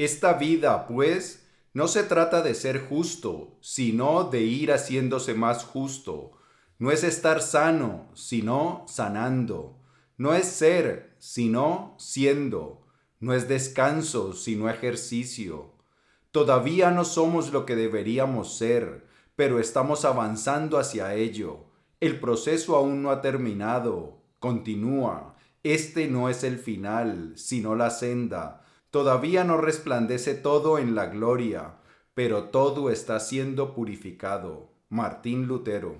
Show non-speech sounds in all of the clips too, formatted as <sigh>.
Esta vida, pues, no se trata de ser justo, sino de ir haciéndose más justo. No es estar sano, sino sanando. No es ser, sino siendo. No es descanso, sino ejercicio. Todavía no somos lo que deberíamos ser, pero estamos avanzando hacia ello. El proceso aún no ha terminado. Continúa. Este no es el final, sino la senda. Todavía no resplandece todo en la gloria, pero todo está siendo purificado. Martín Lutero.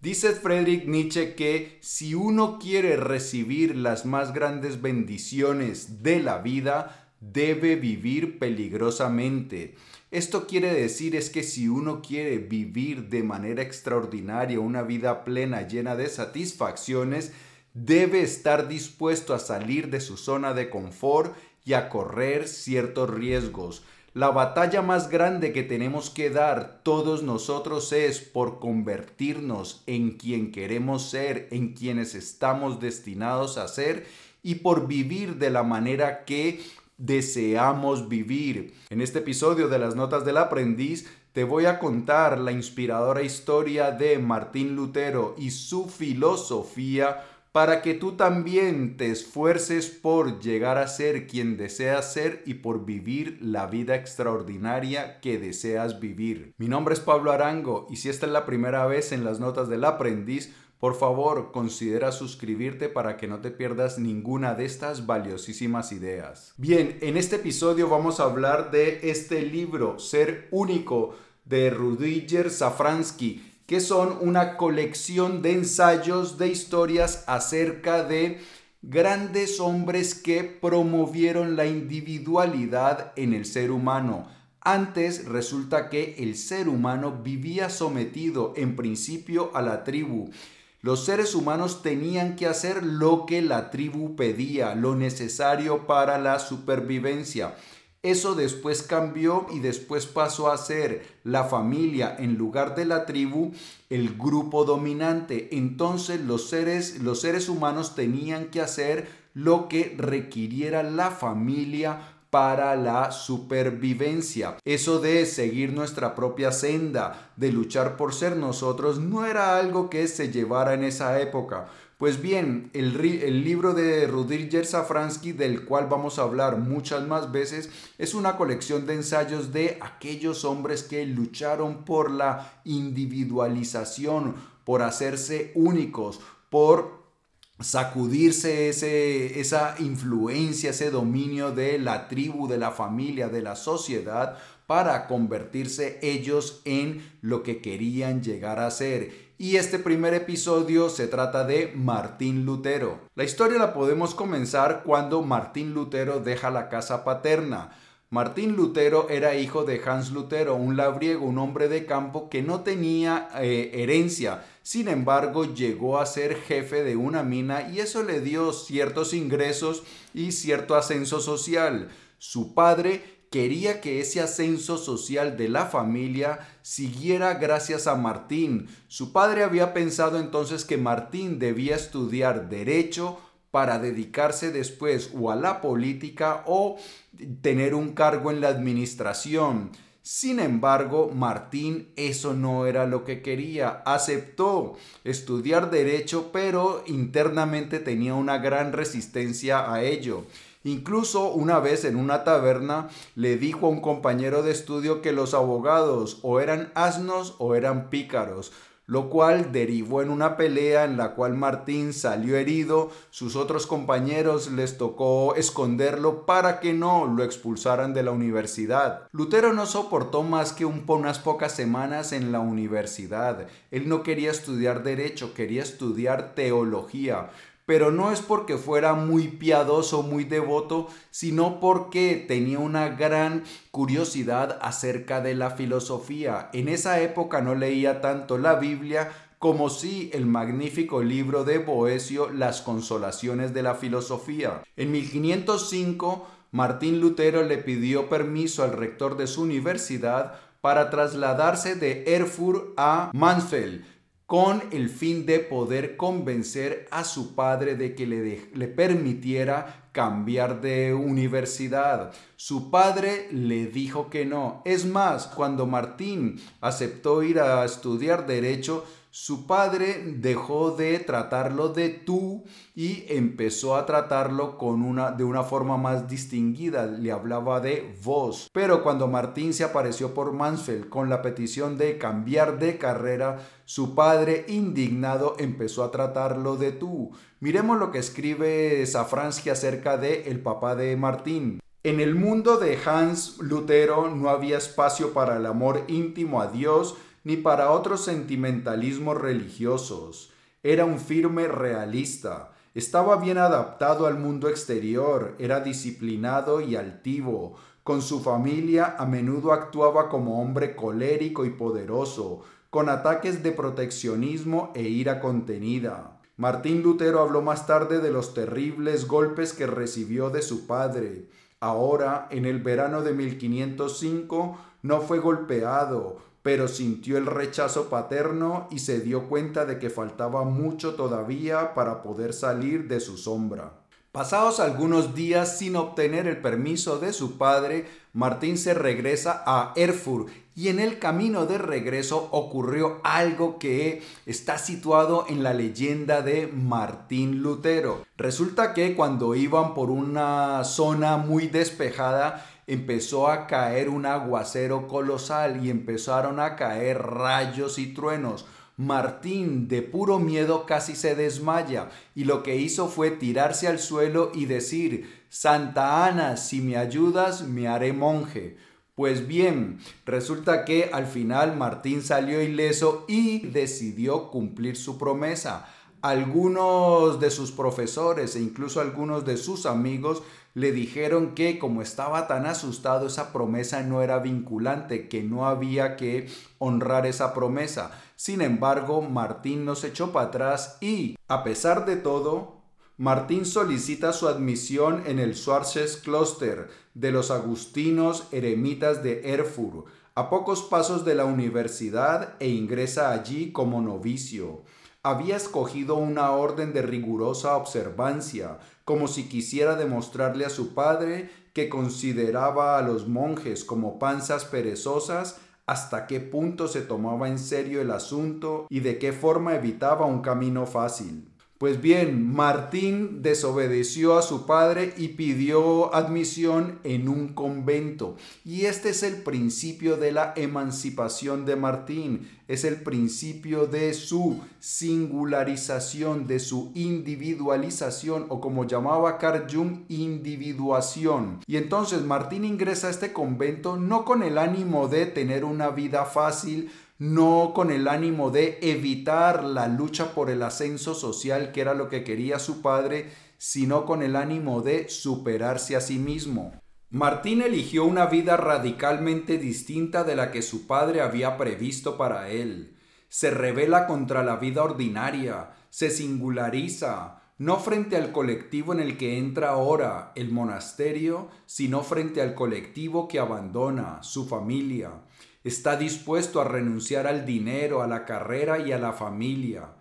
Dice Friedrich Nietzsche que si uno quiere recibir las más grandes bendiciones de la vida, debe vivir peligrosamente. Esto quiere decir es que si uno quiere vivir de manera extraordinaria una vida plena llena de satisfacciones, debe estar dispuesto a salir de su zona de confort y a correr ciertos riesgos. La batalla más grande que tenemos que dar todos nosotros es por convertirnos en quien queremos ser, en quienes estamos destinados a ser y por vivir de la manera que deseamos vivir. En este episodio de las Notas del Aprendiz te voy a contar la inspiradora historia de Martín Lutero y su filosofía para que tú también te esfuerces por llegar a ser quien deseas ser y por vivir la vida extraordinaria que deseas vivir. Mi nombre es Pablo Arango y si esta es la primera vez en las notas del aprendiz, por favor, considera suscribirte para que no te pierdas ninguna de estas valiosísimas ideas. Bien, en este episodio vamos a hablar de este libro, Ser Único, de Rudiger Safransky que son una colección de ensayos, de historias acerca de grandes hombres que promovieron la individualidad en el ser humano. Antes resulta que el ser humano vivía sometido en principio a la tribu. Los seres humanos tenían que hacer lo que la tribu pedía, lo necesario para la supervivencia. Eso después cambió y después pasó a ser la familia en lugar de la tribu, el grupo dominante. Entonces los seres, los seres humanos tenían que hacer lo que requiriera la familia para la supervivencia. Eso de seguir nuestra propia senda, de luchar por ser nosotros, no era algo que se llevara en esa época. Pues bien, el, libro de Rudiger Safransky, del cual vamos a hablar muchas más veces, es una colección de ensayos de aquellos hombres que lucharon por la individualización, por hacerse únicos, por sacudirse esa influencia, ese dominio de la tribu, de la familia, de la sociedad, para convertirse ellos en lo que querían llegar a ser y este primer episodio se trata de Martín Lutero. La historia la podemos comenzar cuando Martín Lutero deja la casa paterna. Martín Lutero era hijo de Hans Lutero, un labriego, un hombre de campo que no tenía eh, herencia. Sin embargo, llegó a ser jefe de una mina y eso le dio ciertos ingresos y cierto ascenso social. Su padre quería que ese ascenso social de la familia siguiera gracias a Martín. Su padre había pensado entonces que Martín debía estudiar derecho para dedicarse después o a la política o tener un cargo en la administración. Sin embargo, Martín eso no era lo que quería. Aceptó estudiar derecho, pero internamente tenía una gran resistencia a ello. Incluso una vez en una taberna le dijo a un compañero de estudio que los abogados o eran asnos o eran pícaros, lo cual derivó en una pelea en la cual Martín salió herido, sus otros compañeros les tocó esconderlo para que no lo expulsaran de la universidad. Lutero no soportó más que un, unas pocas semanas en la universidad. Él no quería estudiar derecho, quería estudiar teología pero no es porque fuera muy piadoso, muy devoto, sino porque tenía una gran curiosidad acerca de la filosofía. En esa época no leía tanto la Biblia como si el magnífico libro de Boesio Las consolaciones de la filosofía. En 1505, Martín Lutero le pidió permiso al rector de su universidad para trasladarse de Erfurt a Mansfeld, con el fin de poder convencer a su padre de que le, le, permitiera cambiar de universidad. Su padre le dijo que no. Es más, cuando Martín aceptó ir a estudiar derecho, su padre dejó de tratarlo de tú y empezó a tratarlo con una, de una forma más distinguida. Le hablaba de vos. Pero cuando Martín se apareció por Mansfeld con la petición de cambiar de carrera, su padre, indignado, empezó a tratarlo de tú. Miremos lo que escribe Safransky acerca de el papá de Martín. En el mundo de Hans Lutero no había espacio para el amor íntimo a Dios, ni para otros sentimentalismos religiosos. Era un firme realista. Estaba bien adaptado al mundo exterior, era disciplinado y altivo. Con su familia a menudo actuaba como hombre colérico y poderoso, con ataques de proteccionismo e ira contenida. Martín Lutero habló más tarde de los terribles golpes que recibió de su padre. Ahora, en el verano de 1505, no fue golpeado, pero sintió el rechazo paterno y se dio cuenta de que faltaba mucho todavía para poder salir de su sombra. Pasados algunos días sin obtener el permiso de su padre, Martín se regresa a Erfurt y en el camino de regreso ocurrió algo que está situado en la leyenda de Martín Lutero. Resulta que cuando iban por una zona muy despejada, empezó a caer un aguacero colosal y empezaron a caer rayos y truenos. Martín, de puro miedo, casi se desmaya y lo que hizo fue tirarse al suelo y decir, Santa Ana, si me ayudas, me haré monje. Pues bien, resulta que al final Martín salió ileso y decidió cumplir su promesa. Algunos de sus profesores e incluso algunos de sus amigos le dijeron que como estaba tan asustado esa promesa no era vinculante, que no había que honrar esa promesa. Sin embargo, Martín no se echó para atrás y, a pesar de todo, Martín solicita su admisión en el Schwarzes Kloster de los agustinos eremitas de Erfurt, a pocos pasos de la universidad e ingresa allí como novicio. Había escogido una orden de rigurosa observancia, como si quisiera demostrarle a su padre que consideraba a los monjes como panzas perezosas hasta qué punto se tomaba en serio el asunto y de qué forma evitaba un camino fácil. Pues bien, Martín desobedeció a su padre y pidió admisión en un convento. Y este es el principio de la emancipación de Martín, es el principio de su singularización, de su individualización o como llamaba Carl Jung, individuación. Y entonces Martín ingresa a este convento no con el ánimo de tener una vida fácil, no con el ánimo de evitar la lucha por el ascenso social, que era lo que quería su padre, sino con el ánimo de superarse a sí mismo. Martín eligió una vida radicalmente distinta de la que su padre había previsto para él. Se revela contra la vida ordinaria, se singulariza, no frente al colectivo en el que entra ahora el monasterio, sino frente al colectivo que abandona su familia está dispuesto a renunciar al dinero, a la carrera y a la familia.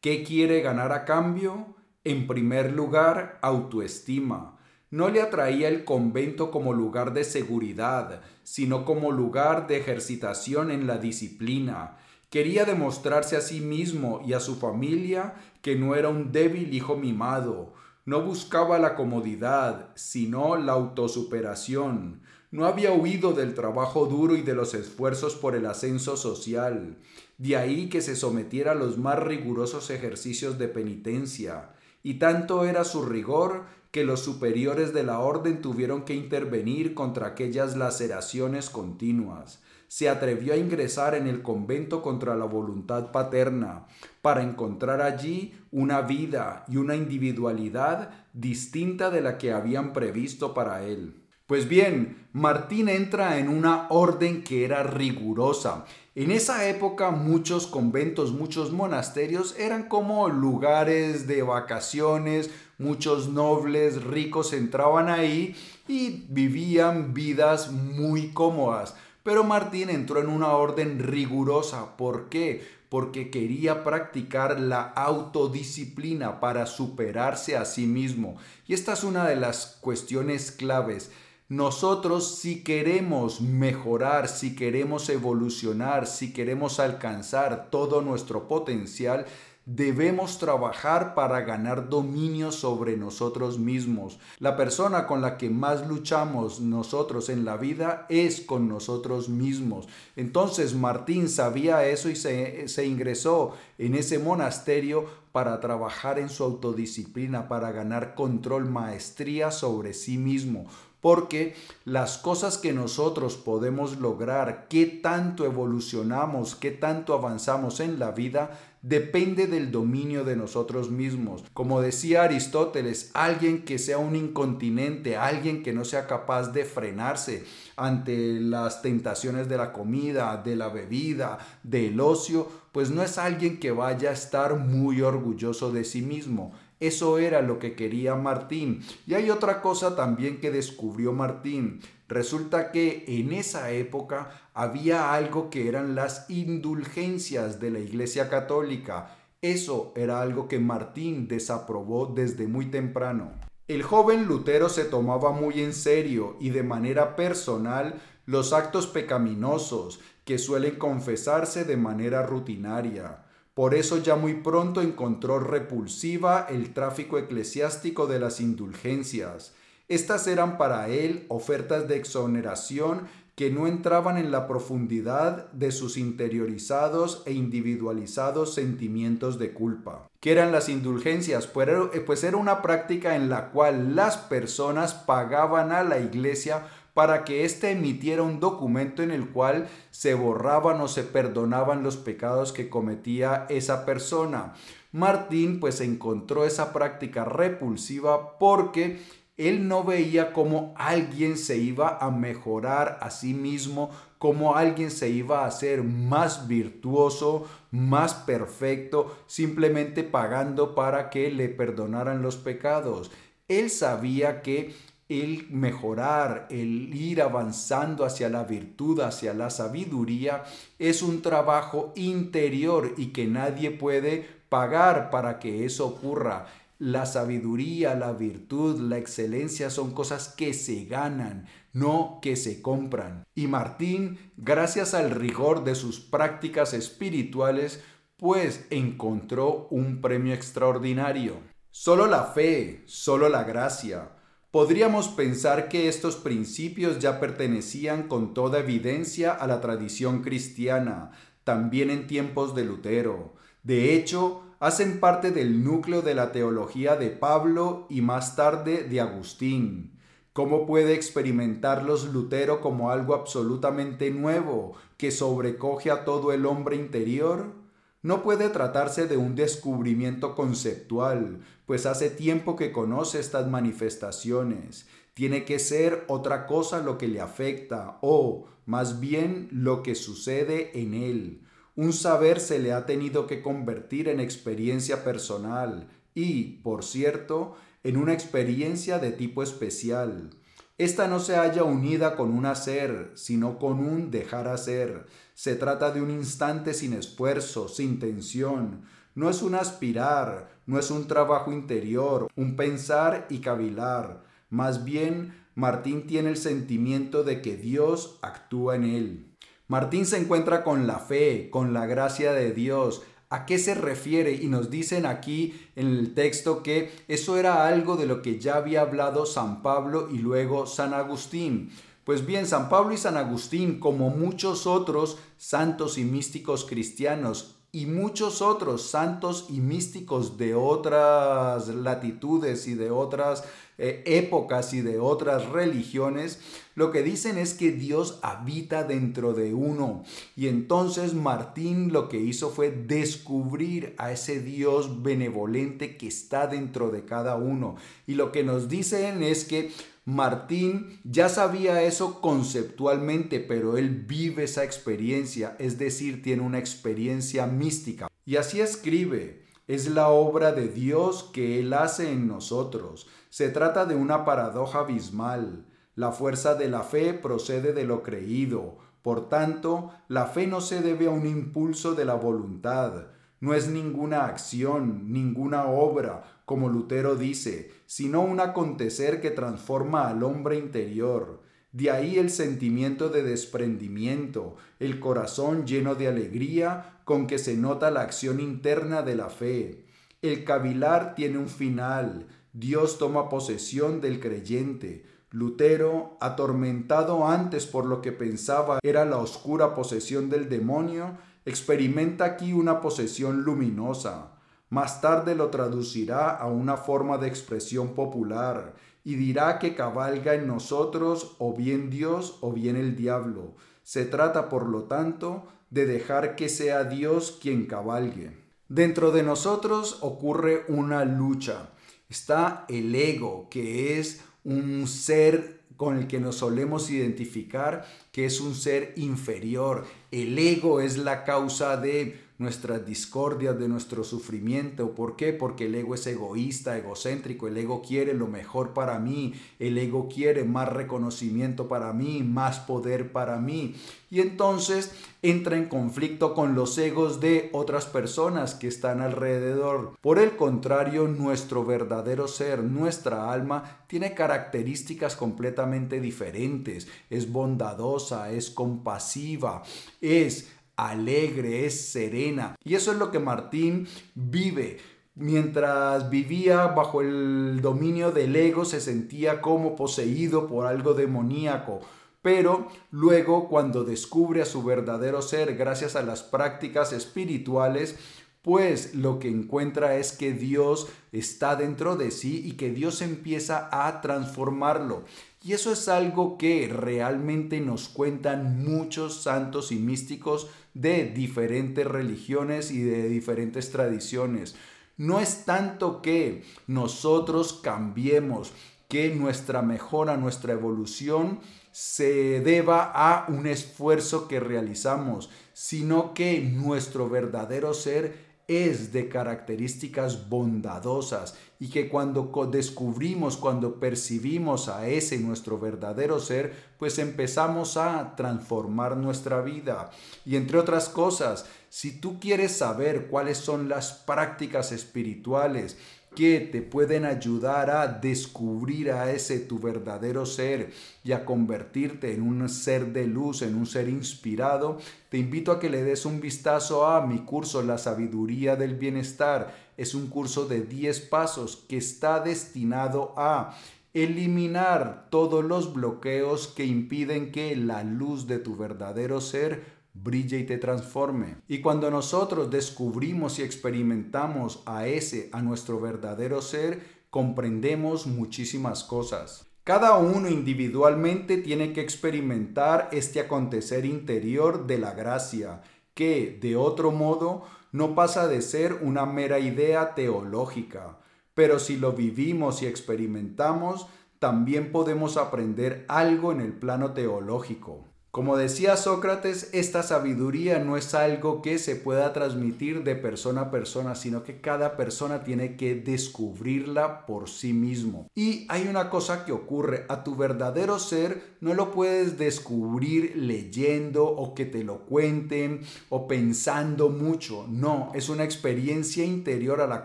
¿Qué quiere ganar a cambio? En primer lugar, autoestima. No le atraía el convento como lugar de seguridad, sino como lugar de ejercitación en la disciplina. Quería demostrarse a sí mismo y a su familia que no era un débil hijo mimado. No buscaba la comodidad, sino la autosuperación no había huido del trabajo duro y de los esfuerzos por el ascenso social. De ahí que se sometiera a los más rigurosos ejercicios de penitencia. Y tanto era su rigor que los superiores de la orden tuvieron que intervenir contra aquellas laceraciones continuas. Se atrevió a ingresar en el convento contra la voluntad paterna, para encontrar allí una vida y una individualidad distinta de la que habían previsto para él. Pues bien, Martín entra en una orden que era rigurosa. En esa época muchos conventos, muchos monasterios eran como lugares de vacaciones, muchos nobles ricos entraban ahí y vivían vidas muy cómodas. Pero Martín entró en una orden rigurosa. ¿Por qué? porque quería practicar la autodisciplina para superarse a sí mismo. Y esta es una de las cuestiones claves. Nosotros si queremos mejorar, si queremos evolucionar, si queremos alcanzar todo nuestro potencial, debemos trabajar para ganar dominio sobre nosotros mismos. La persona con la que más luchamos nosotros en la vida es con nosotros mismos. Entonces Martín sabía eso y se, ingresó en ese monasterio para trabajar en su autodisciplina, para ganar control, maestría sobre sí mismo porque las cosas que nosotros podemos lograr, qué tanto evolucionamos, qué tanto avanzamos en la vida, depende del dominio de nosotros mismos. Como decía Aristóteles, alguien que sea un incontinente, alguien que no sea capaz de frenarse ante las tentaciones de la comida, de la bebida, del ocio, pues no es alguien que vaya a estar muy orgulloso de sí mismo. Eso era lo que quería Martín. Y hay otra cosa también que descubrió Martín. Resulta que en esa época había algo que eran las indulgencias de la Iglesia Católica. Eso era algo que Martín desaprobó desde muy temprano. El joven Lutero se tomaba muy en serio y de manera personal los actos pecaminosos que suelen confesarse de manera rutinaria. Por eso ya muy pronto encontró repulsiva el tráfico eclesiástico de las indulgencias. Estas eran para él ofertas de exoneración que no entraban en la profundidad de sus interiorizados e individualizados sentimientos de culpa. ¿Qué eran las indulgencias? Pues era, pues era una práctica en la cual las personas pagaban a la iglesia para que éste emitiera un documento en el cual se borraban o se perdonaban los pecados que cometía esa persona. Martín pues encontró esa práctica repulsiva porque él no veía cómo alguien se iba a mejorar a sí mismo, cómo alguien se iba a hacer más virtuoso, más perfecto, simplemente pagando para que le perdonaran los pecados. Él sabía que el mejorar, el ir avanzando hacia la virtud, hacia la sabiduría, es un trabajo interior y que nadie puede pagar para que eso ocurra. La sabiduría, la virtud, la excelencia son cosas que se ganan, no que se compran. Y Martín, gracias al rigor de sus prácticas espirituales, pues encontró un premio extraordinario. Solo la fe, solo la gracia, Podríamos pensar que estos principios ya pertenecían con toda evidencia a la tradición cristiana, también en tiempos de Lutero. De hecho, hacen parte del núcleo de la teología de Pablo y más tarde de Agustín. ¿Cómo puede experimentarlos Lutero como algo absolutamente nuevo que sobrecoge a todo el hombre interior? No puede tratarse de un descubrimiento conceptual, pues hace tiempo que conoce estas manifestaciones. Tiene que ser otra cosa lo que le afecta, o más bien lo que sucede en él. Un saber se le ha tenido que convertir en experiencia personal y, por cierto, en una experiencia de tipo especial. Esta no se halla unida con un hacer, sino con un dejar hacer. Se trata de un instante sin esfuerzo, sin tensión. No es un aspirar, no es un trabajo interior, un pensar y cavilar. Más bien, Martín tiene el sentimiento de que Dios actúa en él. Martín se encuentra con la fe, con la gracia de Dios, ¿A qué se refiere? Y nos dicen aquí en el texto que eso era algo de lo que ya había hablado San Pablo y luego San Agustín. Pues bien, San Pablo y San Agustín, como muchos otros santos y místicos cristianos, y muchos otros santos y místicos de otras latitudes y de otras eh, épocas y de otras religiones, lo que dicen es que Dios habita dentro de uno. Y entonces Martín lo que hizo fue descubrir a ese Dios benevolente que está dentro de cada uno. Y lo que nos dicen es que Martín ya sabía eso conceptualmente, pero él vive esa experiencia, es decir, tiene una experiencia mística. Y así escribe, es la obra de Dios que Él hace en nosotros. Se trata de una paradoja abismal. La fuerza de la fe procede de lo creído, Por tanto, la fe no se debe a un impulso de la voluntad, no es ninguna acción, ninguna obra, como Lutero dice, sino un acontecer que transforma al hombre interior. De ahí el sentimiento de desprendimiento, el corazón lleno de alegría con que se nota la acción interna de la fe. El cavilar tiene un final, Dios toma posesión del creyente. Lutero, atormentado antes por lo que pensaba era la oscura posesión del demonio, experimenta aquí una posesión luminosa. Más tarde lo traducirá a una forma de expresión popular y dirá que cabalga en nosotros o bien Dios o bien el diablo. Se trata, por lo tanto, de dejar que sea Dios quien cabalgue. Dentro de nosotros ocurre una lucha. Está el ego, que es un ser con el que nos solemos identificar, que es un ser inferior. El ego es la causa de nuestras discordias, de nuestro sufrimiento. ¿Por qué? Porque el ego es egoísta, egocéntrico, el ego quiere lo mejor para mí, el ego quiere más reconocimiento para mí, más poder para mí. Y entonces entra en conflicto con los egos de otras personas que están alrededor. Por el contrario, nuestro verdadero ser, nuestra alma, tiene características completamente diferentes. Es bondadosa, es compasiva, es alegre, es serena. Y eso es lo que Martín vive. Mientras vivía bajo el dominio del ego, se sentía como poseído por algo demoníaco. Pero luego, cuando descubre a su verdadero ser gracias a las prácticas espirituales, pues lo que encuentra es que Dios está dentro de sí y que Dios empieza a transformarlo. Y eso es algo que realmente nos cuentan muchos santos y místicos de diferentes religiones y de diferentes tradiciones. No es tanto que nosotros cambiemos, que nuestra mejora, nuestra evolución se deba a un esfuerzo que realizamos, sino que nuestro verdadero ser es de características bondadosas y que cuando descubrimos, cuando percibimos a ese nuestro verdadero ser, pues empezamos a transformar nuestra vida. Y entre otras cosas, si tú quieres saber cuáles son las prácticas espirituales, que te pueden ayudar a descubrir a ese tu verdadero ser y a convertirte en un ser de luz, en un ser inspirado, te invito a que le des un vistazo a mi curso La sabiduría del bienestar. Es un curso de 10 pasos que está destinado a eliminar todos los bloqueos que impiden que la luz de tu verdadero ser brille y te transforme. Y cuando nosotros descubrimos y experimentamos a ese, a nuestro verdadero ser, comprendemos muchísimas cosas. Cada uno individualmente tiene que experimentar este acontecer interior de la gracia, que de otro modo no pasa de ser una mera idea teológica. Pero si lo vivimos y experimentamos, también podemos aprender algo en el plano teológico. Como decía Sócrates, esta sabiduría no es algo que se pueda transmitir de persona a persona, sino que cada persona tiene que descubrirla por sí mismo. Y hay una cosa que ocurre, a tu verdadero ser no lo puedes descubrir leyendo o que te lo cuenten o pensando mucho, no, es una experiencia interior a la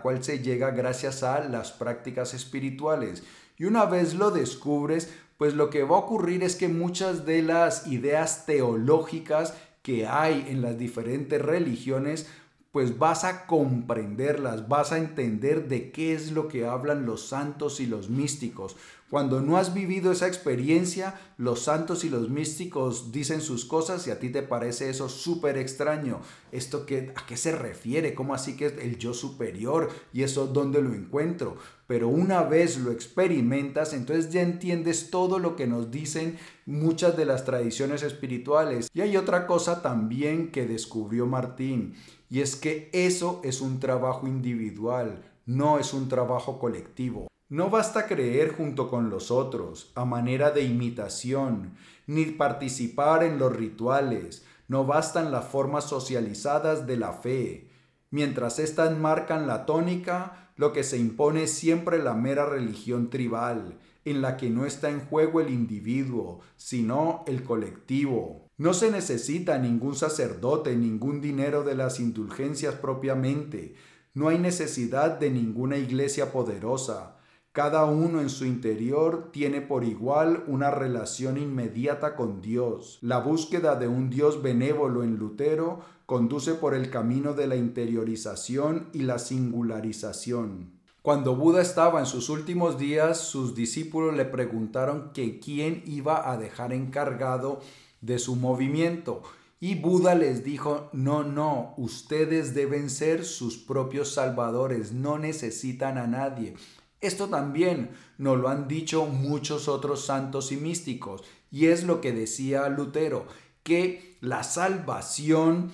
cual se llega gracias a las prácticas espirituales. Y una vez lo descubres, pues lo que va a ocurrir es que muchas de las ideas teológicas que hay en las diferentes religiones, pues vas a comprenderlas, vas a entender de qué es lo que hablan los santos y los místicos. Cuando no has vivido esa experiencia, los santos y los místicos dicen sus cosas y a ti te parece eso súper extraño. ¿Esto qué, a qué se refiere? ¿Cómo así que es el yo superior? ¿Y eso dónde lo encuentro? Pero una vez lo experimentas, entonces ya entiendes todo lo que nos dicen muchas de las tradiciones espirituales. Y hay otra cosa también que descubrió Martín, y es que eso es un trabajo individual, no es un trabajo colectivo. No basta creer junto con los otros, a manera de imitación, ni participar en los rituales, no bastan las formas socializadas de la fe. Mientras éstas marcan la tónica, lo que se impone es siempre la mera religión tribal, en la que no está en juego el individuo, sino el colectivo. No se necesita ningún sacerdote, ningún dinero de las indulgencias propiamente. No hay necesidad de ninguna iglesia poderosa. Cada uno en su interior tiene por igual una relación inmediata con Dios. La búsqueda de un Dios benévolo en Lutero conduce por el camino de la interiorización y la singularización. Cuando Buda estaba en sus últimos días, sus discípulos le preguntaron que quién iba a dejar encargado de su movimiento. Y Buda les dijo, no, no, ustedes deben ser sus propios salvadores, no necesitan a nadie. Esto también nos lo han dicho muchos otros santos y místicos, y es lo que decía Lutero, que la salvación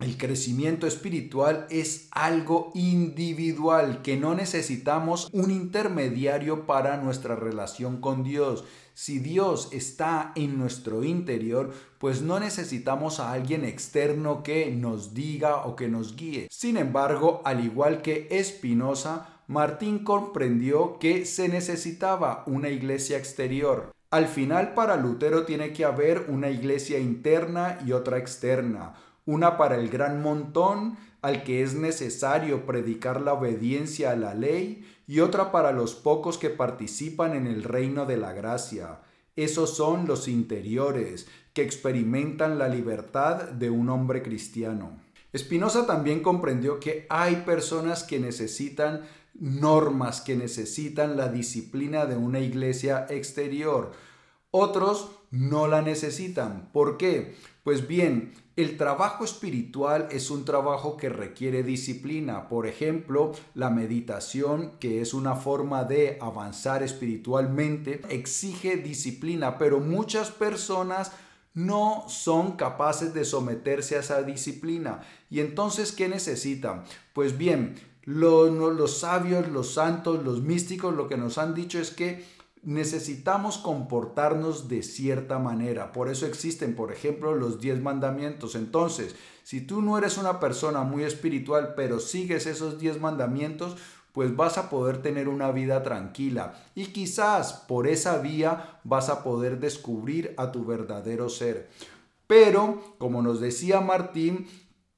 el crecimiento espiritual es algo individual, que no necesitamos un intermediario para nuestra relación con Dios. Si Dios está en nuestro interior, pues no necesitamos a alguien externo que nos diga o que nos guíe. Sin embargo, al igual que Espinosa, Martín comprendió que se necesitaba una iglesia exterior. Al final, para Lutero tiene que haber una iglesia interna y otra externa una para el gran montón al que es necesario predicar la obediencia a la ley, y otra para los pocos que participan en el reino de la gracia. Esos son los interiores, que experimentan la libertad de un hombre cristiano. Spinoza también comprendió que hay personas que necesitan normas, que necesitan la disciplina de una iglesia exterior. Otros no la necesitan. ¿Por qué? Pues bien, el trabajo espiritual es un trabajo que requiere disciplina. Por ejemplo, la meditación, que es una forma de avanzar espiritualmente, exige disciplina, pero muchas personas no son capaces de someterse a esa disciplina. Y entonces, ¿qué necesitan? Pues bien, los, los sabios, los santos, los místicos, lo que nos han dicho es que necesitamos comportarnos de cierta manera. Por eso existen, por ejemplo, los 10 mandamientos. Entonces, si tú no eres una persona muy espiritual, pero sigues esos 10 mandamientos, pues vas a poder tener una vida tranquila y quizás por esa vía vas a poder descubrir a tu verdadero ser. Pero, como nos decía Martín,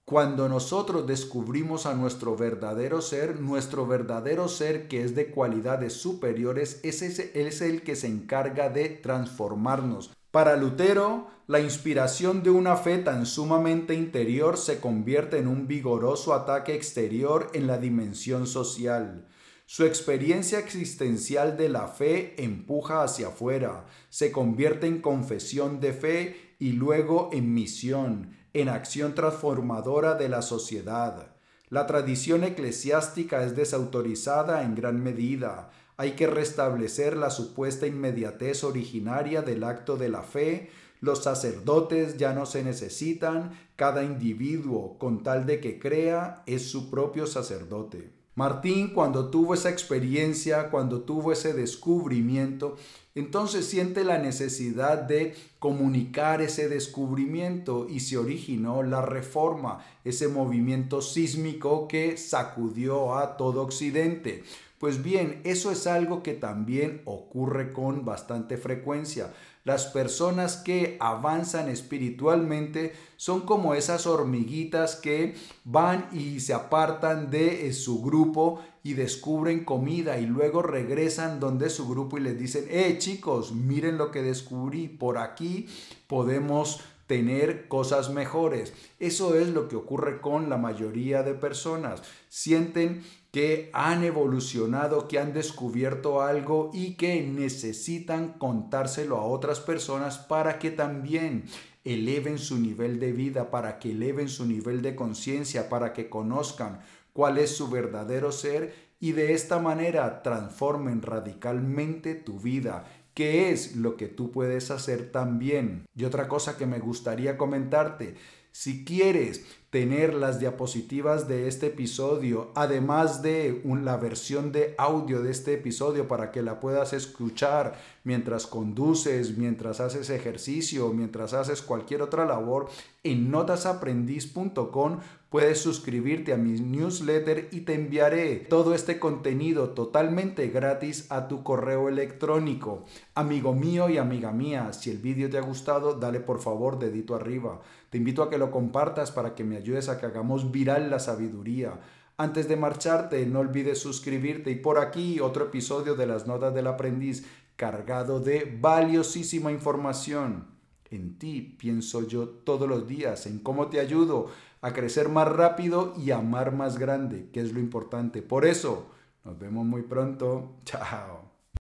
cuando nosotros descubrimos a nuestro verdadero ser, nuestro verdadero ser que es de cualidades superiores, ese es el que se encarga de transformarnos. Para Lutero, la inspiración de una fe tan sumamente interior se convierte en un vigoroso ataque exterior en la dimensión social. Su experiencia existencial de la fe empuja hacia afuera, se convierte en confesión de fe y luego en misión, en acción transformadora de la sociedad. La tradición eclesiástica es desautorizada en gran medida. Hay que restablecer la supuesta inmediatez originaria del acto de la fe. Los sacerdotes ya no se necesitan. Cada individuo, con tal de que crea, es su propio sacerdote. Martín, cuando tuvo esa experiencia, cuando tuvo ese descubrimiento, entonces siente la necesidad de comunicar ese descubrimiento y se originó la reforma, ese movimiento sísmico que sacudió a todo Occidente. Pues bien, eso es algo que también ocurre con bastante frecuencia. Las personas que avanzan espiritualmente son como esas hormiguitas que van y se apartan de eh, su grupo y descubren comida y luego regresan donde su grupo y les dicen, eh chicos, miren lo que descubrí, por aquí podemos tener cosas mejores. Eso es lo que ocurre con la mayoría de personas. Sienten que han evolucionado, que han descubierto algo y que necesitan contárselo a otras personas para que también eleven su nivel de vida, para que eleven su nivel de conciencia, para que conozcan cuál es su verdadero ser y de esta manera transformen radicalmente tu vida. ¿Qué es lo que tú puedes hacer también? Y otra cosa que me gustaría comentarte, Si quieres tener las diapositivas de este episodio, además de la versión de audio de este episodio para que la puedas escuchar mientras conduces, mientras haces ejercicio, mientras haces cualquier otra labor, en notasaprendiz.com puedes suscribirte a mi newsletter y te enviaré todo este contenido totalmente gratis a tu correo electrónico. Amigo mío y amiga mía, si el vídeo te ha gustado, dale por favor dedito arriba. Te invito a que lo compartas para que me ayudes a que hagamos viral la sabiduría. Antes de marcharte, no olvides suscribirte y por aquí otro episodio de las notas del aprendiz cargado de valiosísima información. En ti pienso yo todos los días, en cómo te ayudo a crecer más rápido y amar más grande, que es lo importante. Por eso, nos vemos muy pronto. <laughs> Chao.